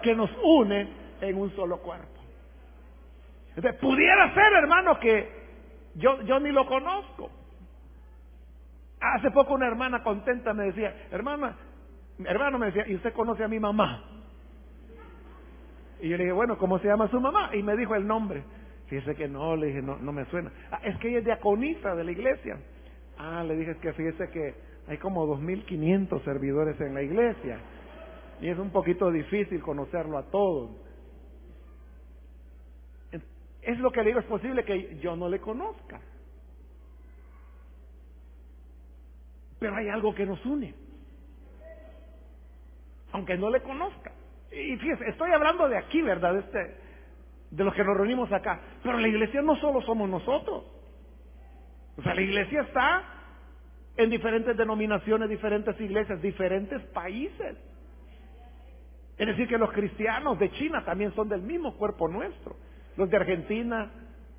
que nos une en un solo cuerpo. Pudiera ser, hermano, que yo, yo ni lo conozco. Hace poco una hermana contenta me decía, hermana, hermano me decía, ¿y usted conoce a mi mamá? Y yo le dije, bueno, ¿cómo se llama su mamá? Y me dijo el nombre. Fíjese que no, le dije, no, no me suena. Ah, es que ella es diaconisa de la iglesia. Ah, le dije, es que fíjese que hay como 2.500 servidores en la iglesia. Y es un poquito difícil conocerlo a todos. Es lo que le digo, es posible que yo no le conozca. Pero hay algo que nos une. Aunque no le conozca. Y fíjese, estoy hablando de aquí, ¿verdad? Este, de los que nos reunimos acá. Pero la iglesia no solo somos nosotros. O sea, la iglesia está en diferentes denominaciones, diferentes iglesias, diferentes países. Es decir, que los cristianos de China también son del mismo cuerpo nuestro. Los de Argentina,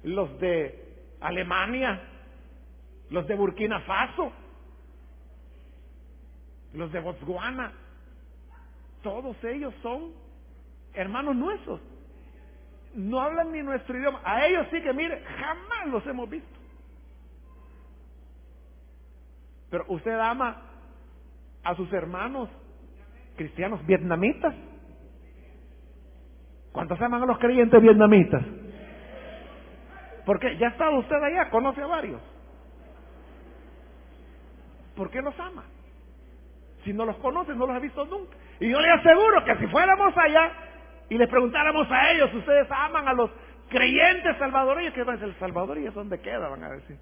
los de Alemania, los de Burkina Faso, los de Botswana, todos ellos son hermanos nuestros. No hablan ni nuestro idioma. A ellos sí que, mire, jamás los hemos visto. Pero usted ama a sus hermanos cristianos vietnamitas. ¿Cuántos aman a los creyentes vietnamitas? Porque ya estado usted allá, conoce a varios. ¿Por qué los ama? Si no los conoce, no los ha visto nunca. Y yo le aseguro que si fuéramos allá y les preguntáramos a ellos, ustedes aman a los creyentes salvadoreños, ¿qué van a decir? ¿El Salvador y dónde queda? Van a decir.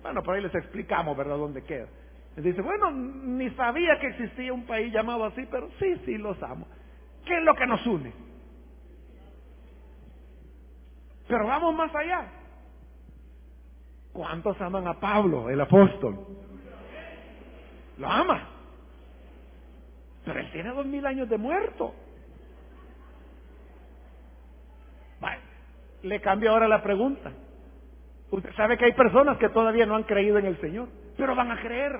Bueno, por ahí les explicamos, ¿verdad?, dónde queda. Les dice, bueno, ni sabía que existía un país llamado así, pero sí, sí los amo. ¿Qué es lo que nos une? Pero vamos más allá. ¿Cuántos aman a Pablo, el apóstol? Lo ama. Pero él tiene dos mil años de muerto. le cambio ahora la pregunta. Usted sabe que hay personas que todavía no han creído en el Señor, pero van a creer.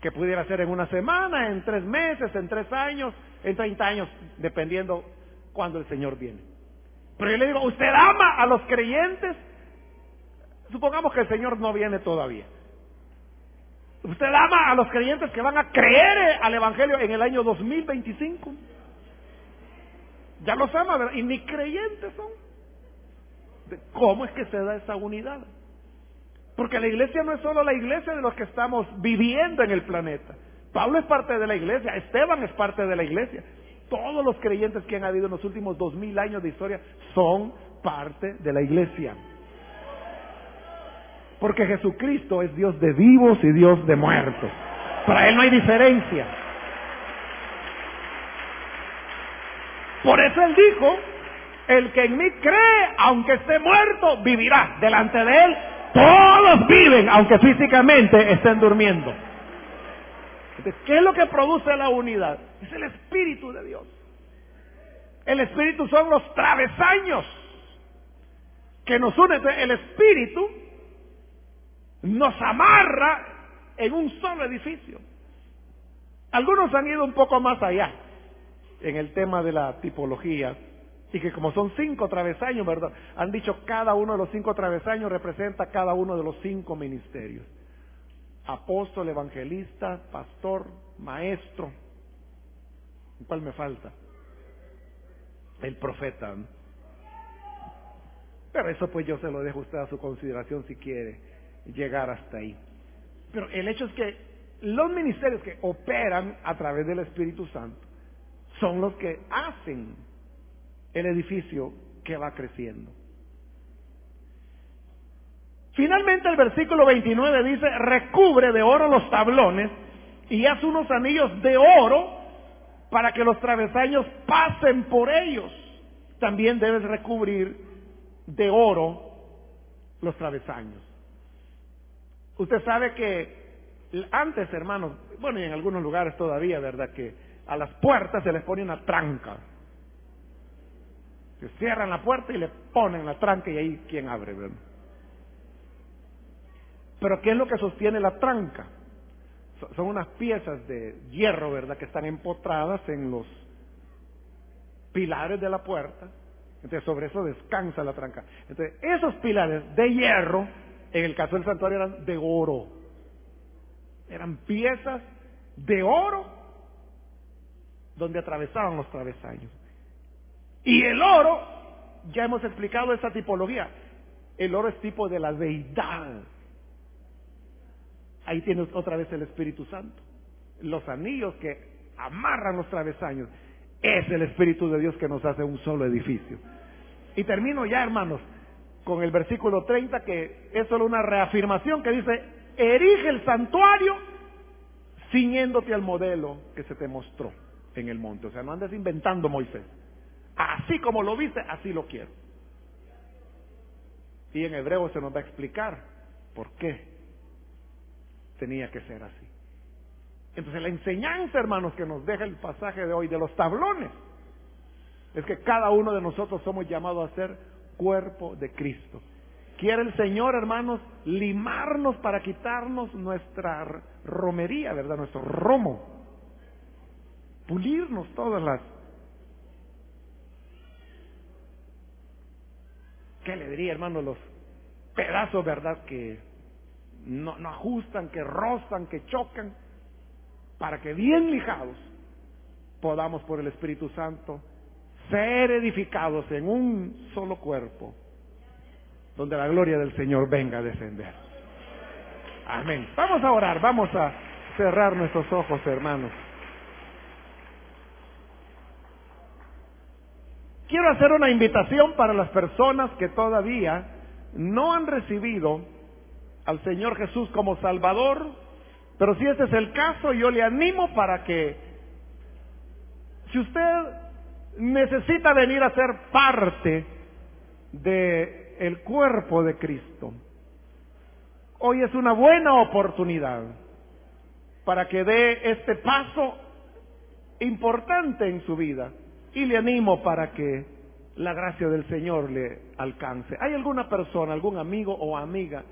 Que pudiera ser en una semana, en tres meses, en tres años, en treinta años, dependiendo cuando el Señor viene. Pero yo le digo, ¿usted ama a los creyentes? Supongamos que el Señor no viene todavía. ¿Usted ama a los creyentes que van a creer al Evangelio en el año 2025? Ya los ama, ¿verdad? Y ni creyentes son. ¿Cómo es que se da esa unidad? Porque la iglesia no es solo la iglesia de los que estamos viviendo en el planeta. Pablo es parte de la iglesia, Esteban es parte de la iglesia. Todos los creyentes que han habido en los últimos dos mil años de historia son parte de la iglesia. Porque Jesucristo es Dios de vivos y Dios de muertos. Para Él no hay diferencia. Por eso Él dijo, el que en mí cree, aunque esté muerto, vivirá. Delante de Él, todos viven, aunque físicamente estén durmiendo. ¿qué es lo que produce la unidad? Es el Espíritu de Dios. El Espíritu son los travesaños que nos unen. El Espíritu nos amarra en un solo edificio. Algunos han ido un poco más allá en el tema de la tipología y que como son cinco travesaños, ¿verdad? Han dicho cada uno de los cinco travesaños representa cada uno de los cinco ministerios apóstol, evangelista, pastor, maestro. ¿Cuál me falta? El profeta. Pero eso pues yo se lo dejo a usted a su consideración si quiere llegar hasta ahí. Pero el hecho es que los ministerios que operan a través del Espíritu Santo son los que hacen el edificio que va creciendo. Finalmente el versículo 29 dice, recubre de oro los tablones y haz unos anillos de oro para que los travesaños pasen por ellos. También debes recubrir de oro los travesaños. Usted sabe que antes, hermanos, bueno, y en algunos lugares todavía, ¿verdad? Que a las puertas se les pone una tranca. Cierran la puerta y le ponen la tranca y ahí quien abre, ¿verdad? Pero ¿qué es lo que sostiene la tranca? Son unas piezas de hierro, ¿verdad?, que están empotradas en los pilares de la puerta. Entonces, sobre eso descansa la tranca. Entonces, esos pilares de hierro, en el caso del santuario, eran de oro. Eran piezas de oro donde atravesaban los travesaños. Y el oro, ya hemos explicado esa tipología. El oro es tipo de la deidad. Ahí tienes otra vez el Espíritu Santo. Los anillos que amarran los travesaños. Es el Espíritu de Dios que nos hace un solo edificio. Y termino ya, hermanos, con el versículo 30, que es solo una reafirmación que dice, erige el santuario ciñéndote al modelo que se te mostró en el monte. O sea, no andes inventando Moisés. Así como lo viste, así lo quiero. Y en hebreo se nos va a explicar por qué tenía que ser así. Entonces la enseñanza, hermanos, que nos deja el pasaje de hoy de los tablones, es que cada uno de nosotros somos llamados a ser cuerpo de Cristo. Quiere el Señor, hermanos, limarnos para quitarnos nuestra romería, ¿verdad? Nuestro romo. Pulirnos todas las... ¿Qué le diría, hermano? Los pedazos, ¿verdad? Que no, no ajustan, que rozan, que chocan, para que bien lijados podamos por el Espíritu Santo ser edificados en un solo cuerpo, donde la gloria del Señor venga a descender. Amén. Vamos a orar, vamos a cerrar nuestros ojos, hermanos. Quiero hacer una invitación para las personas que todavía no han recibido al Señor Jesús como Salvador, pero si ese es el caso, yo le animo para que Si usted necesita venir a ser parte de el cuerpo de Cristo, hoy es una buena oportunidad para que dé este paso importante en su vida y le animo para que la gracia del Señor le alcance. ¿Hay alguna persona, algún amigo o amiga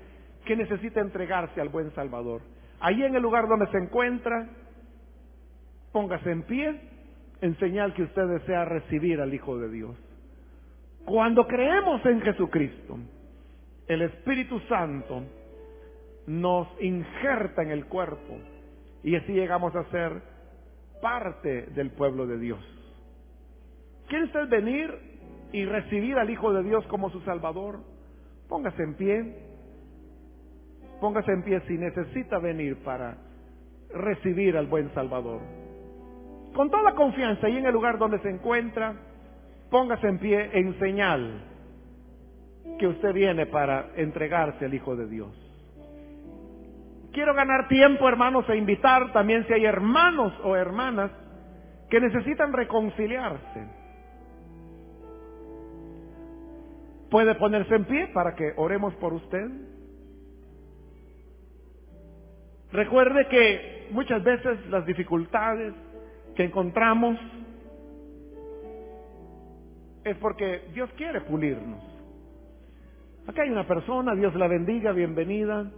que necesita entregarse al buen Salvador? Allí en el lugar donde se encuentra, póngase en pie en señal que usted desea recibir al Hijo de Dios. Cuando creemos en Jesucristo, el Espíritu Santo nos injerta en el cuerpo y así llegamos a ser parte del pueblo de Dios. ¿Quiere usted venir y recibir al Hijo de Dios como su Salvador? Póngase en pie. Póngase en pie si necesita venir para recibir al buen Salvador. Con toda confianza y en el lugar donde se encuentra, póngase en pie en señal que usted viene para entregarse al Hijo de Dios. Quiero ganar tiempo, hermanos, e invitar también si hay hermanos o hermanas que necesitan reconciliarse ¿Puede ponerse en pie para que oremos por usted? Recuerde que muchas veces las dificultades que encontramos es porque Dios quiere pulirnos. Aquí hay una persona, Dios la bendiga, bienvenida.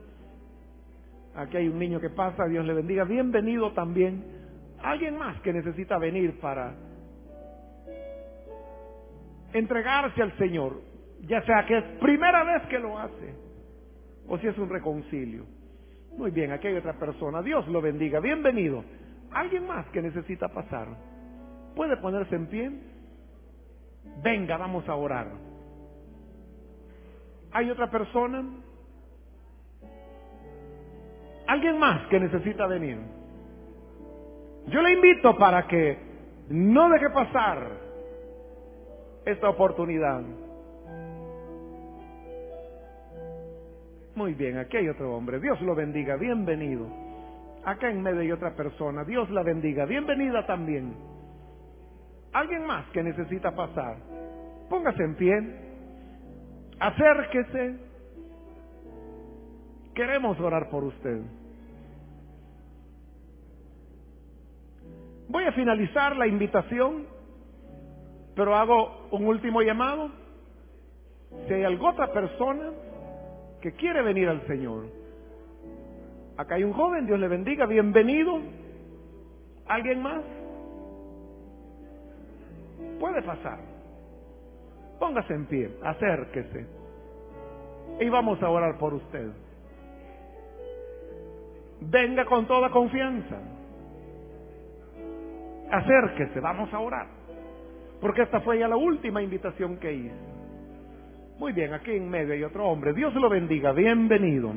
Aquí hay un niño que pasa, Dios le bendiga, bienvenido también. Alguien más que necesita venir para entregarse al Señor ya sea que es primera vez que lo hace o si es un reconcilio. Muy bien, aquí hay otra persona. Dios lo bendiga. Bienvenido. ¿Alguien más que necesita pasar? ¿Puede ponerse en pie? Venga, vamos a orar. ¿Hay otra persona? ¿Alguien más que necesita venir? Yo le invito para que no deje pasar esta oportunidad. Muy bien, aquí hay otro hombre. Dios lo bendiga. Bienvenido. Acá en medio hay otra persona. Dios la bendiga. Bienvenida también. Alguien más que necesita pasar. Póngase en pie. Acérquese. Queremos orar por usted. Voy a finalizar la invitación, pero hago un último llamado. Si hay alguna otra persona que quiere venir al Señor. Acá hay un joven, Dios le bendiga, bienvenido. ¿Alguien más? Puede pasar. Póngase en pie, acérquese. Y vamos a orar por usted. Venga con toda confianza. Acérquese, vamos a orar. Porque esta fue ya la última invitación que hice. Muy bien, aquí en medio hay otro hombre. Dios lo bendiga. Bienvenido.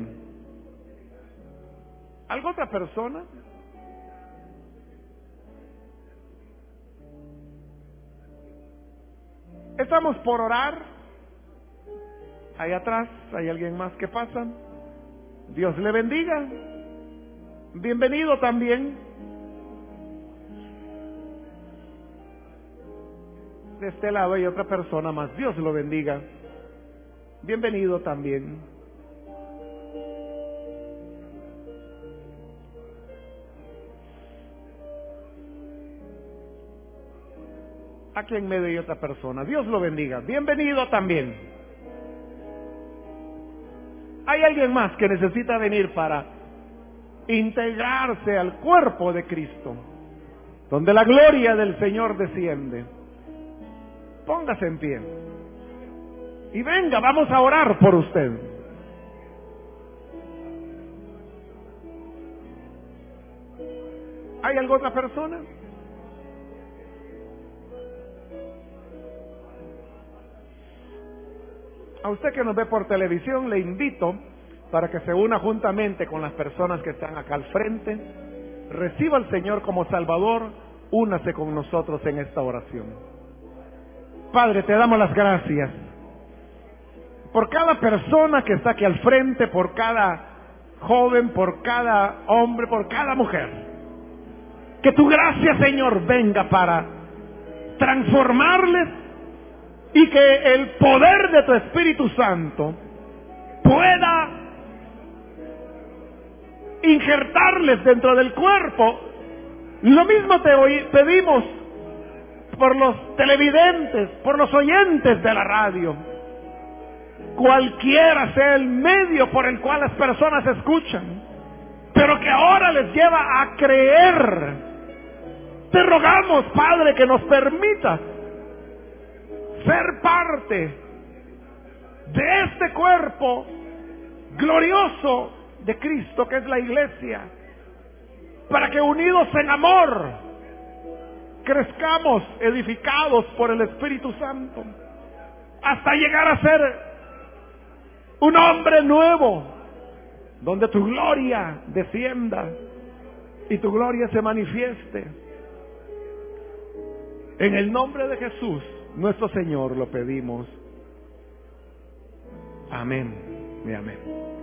¿Algo otra persona? Estamos por orar. Ahí atrás hay alguien más que pasa. Dios le bendiga. Bienvenido también. De este lado hay otra persona más. Dios lo bendiga. Bienvenido también. Aquí en medio hay otra persona. Dios lo bendiga. Bienvenido también. Hay alguien más que necesita venir para integrarse al cuerpo de Cristo, donde la gloria del Señor desciende. Póngase en pie. Y venga, vamos a orar por usted. ¿Hay alguna otra persona? A usted que nos ve por televisión le invito para que se una juntamente con las personas que están acá al frente. Reciba al Señor como Salvador. Únase con nosotros en esta oración. Padre, te damos las gracias por cada persona que está aquí al frente, por cada joven, por cada hombre, por cada mujer. Que tu gracia, Señor, venga para transformarles y que el poder de tu Espíritu Santo pueda injertarles dentro del cuerpo. Lo mismo te pedimos por los televidentes, por los oyentes de la radio. Cualquiera sea el medio por el cual las personas escuchan, pero que ahora les lleva a creer. Te rogamos, Padre, que nos permita ser parte de este cuerpo glorioso de Cristo que es la iglesia, para que unidos en amor crezcamos edificados por el Espíritu Santo hasta llegar a ser un hombre nuevo, donde tu gloria descienda y tu gloria se manifieste. En el nombre de Jesús, nuestro Señor, lo pedimos. Amén y amén.